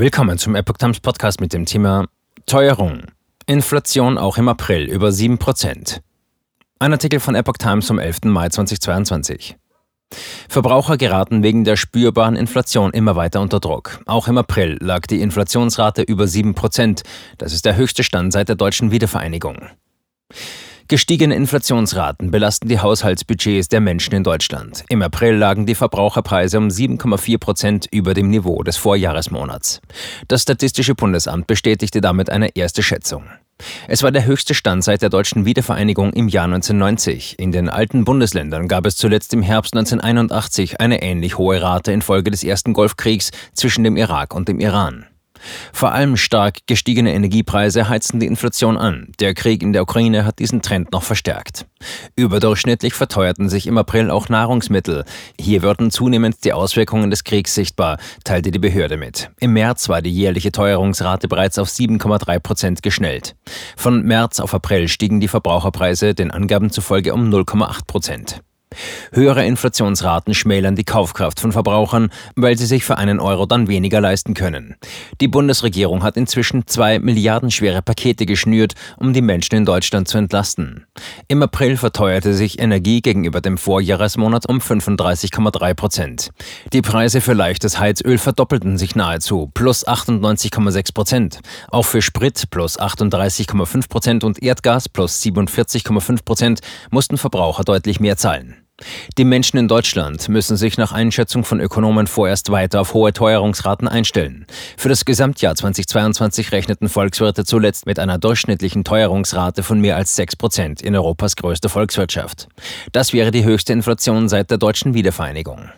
Willkommen zum Epoch Times Podcast mit dem Thema Teuerung. Inflation auch im April über 7%. Ein Artikel von Epoch Times vom 11. Mai 2022. Verbraucher geraten wegen der spürbaren Inflation immer weiter unter Druck. Auch im April lag die Inflationsrate über 7%. Das ist der höchste Stand seit der deutschen Wiedervereinigung. Gestiegene Inflationsraten belasten die Haushaltsbudgets der Menschen in Deutschland. Im April lagen die Verbraucherpreise um 7,4 Prozent über dem Niveau des Vorjahresmonats. Das Statistische Bundesamt bestätigte damit eine erste Schätzung. Es war der höchste Stand seit der deutschen Wiedervereinigung im Jahr 1990. In den alten Bundesländern gab es zuletzt im Herbst 1981 eine ähnlich hohe Rate infolge des ersten Golfkriegs zwischen dem Irak und dem Iran. Vor allem stark gestiegene Energiepreise heizen die Inflation an. Der Krieg in der Ukraine hat diesen Trend noch verstärkt. Überdurchschnittlich verteuerten sich im April auch Nahrungsmittel. Hier würden zunehmend die Auswirkungen des Kriegs sichtbar, teilte die Behörde mit. Im März war die jährliche Teuerungsrate bereits auf 7,3 Prozent geschnellt. Von März auf April stiegen die Verbraucherpreise den Angaben zufolge um 0,8 Prozent. Höhere Inflationsraten schmälern die Kaufkraft von Verbrauchern, weil sie sich für einen Euro dann weniger leisten können. Die Bundesregierung hat inzwischen zwei milliardenschwere Pakete geschnürt, um die Menschen in Deutschland zu entlasten. Im April verteuerte sich Energie gegenüber dem Vorjahresmonat um 35,3 Prozent. Die Preise für leichtes Heizöl verdoppelten sich nahezu, plus 98,6 Prozent. Auch für Sprit plus 38,5 Prozent und Erdgas plus 47,5 Prozent mussten Verbraucher deutlich mehr zahlen. Die Menschen in Deutschland müssen sich nach Einschätzung von Ökonomen vorerst weiter auf hohe Teuerungsraten einstellen. Für das Gesamtjahr 2022 rechneten Volkswirte zuletzt mit einer durchschnittlichen Teuerungsrate von mehr als 6 Prozent in Europas größter Volkswirtschaft. Das wäre die höchste Inflation seit der deutschen Wiedervereinigung.